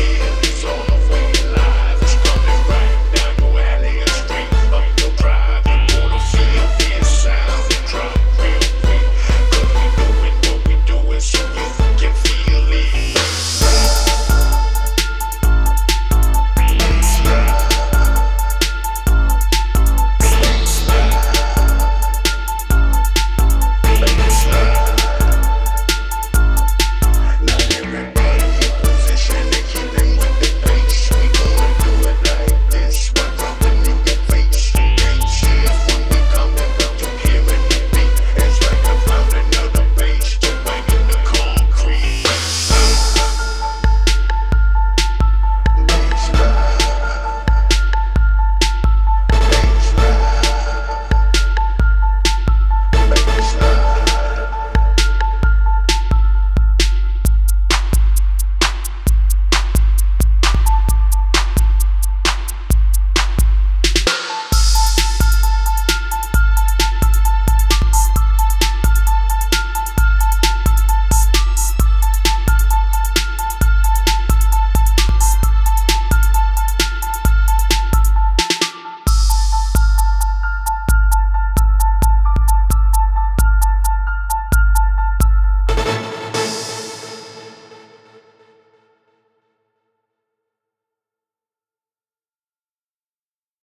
and all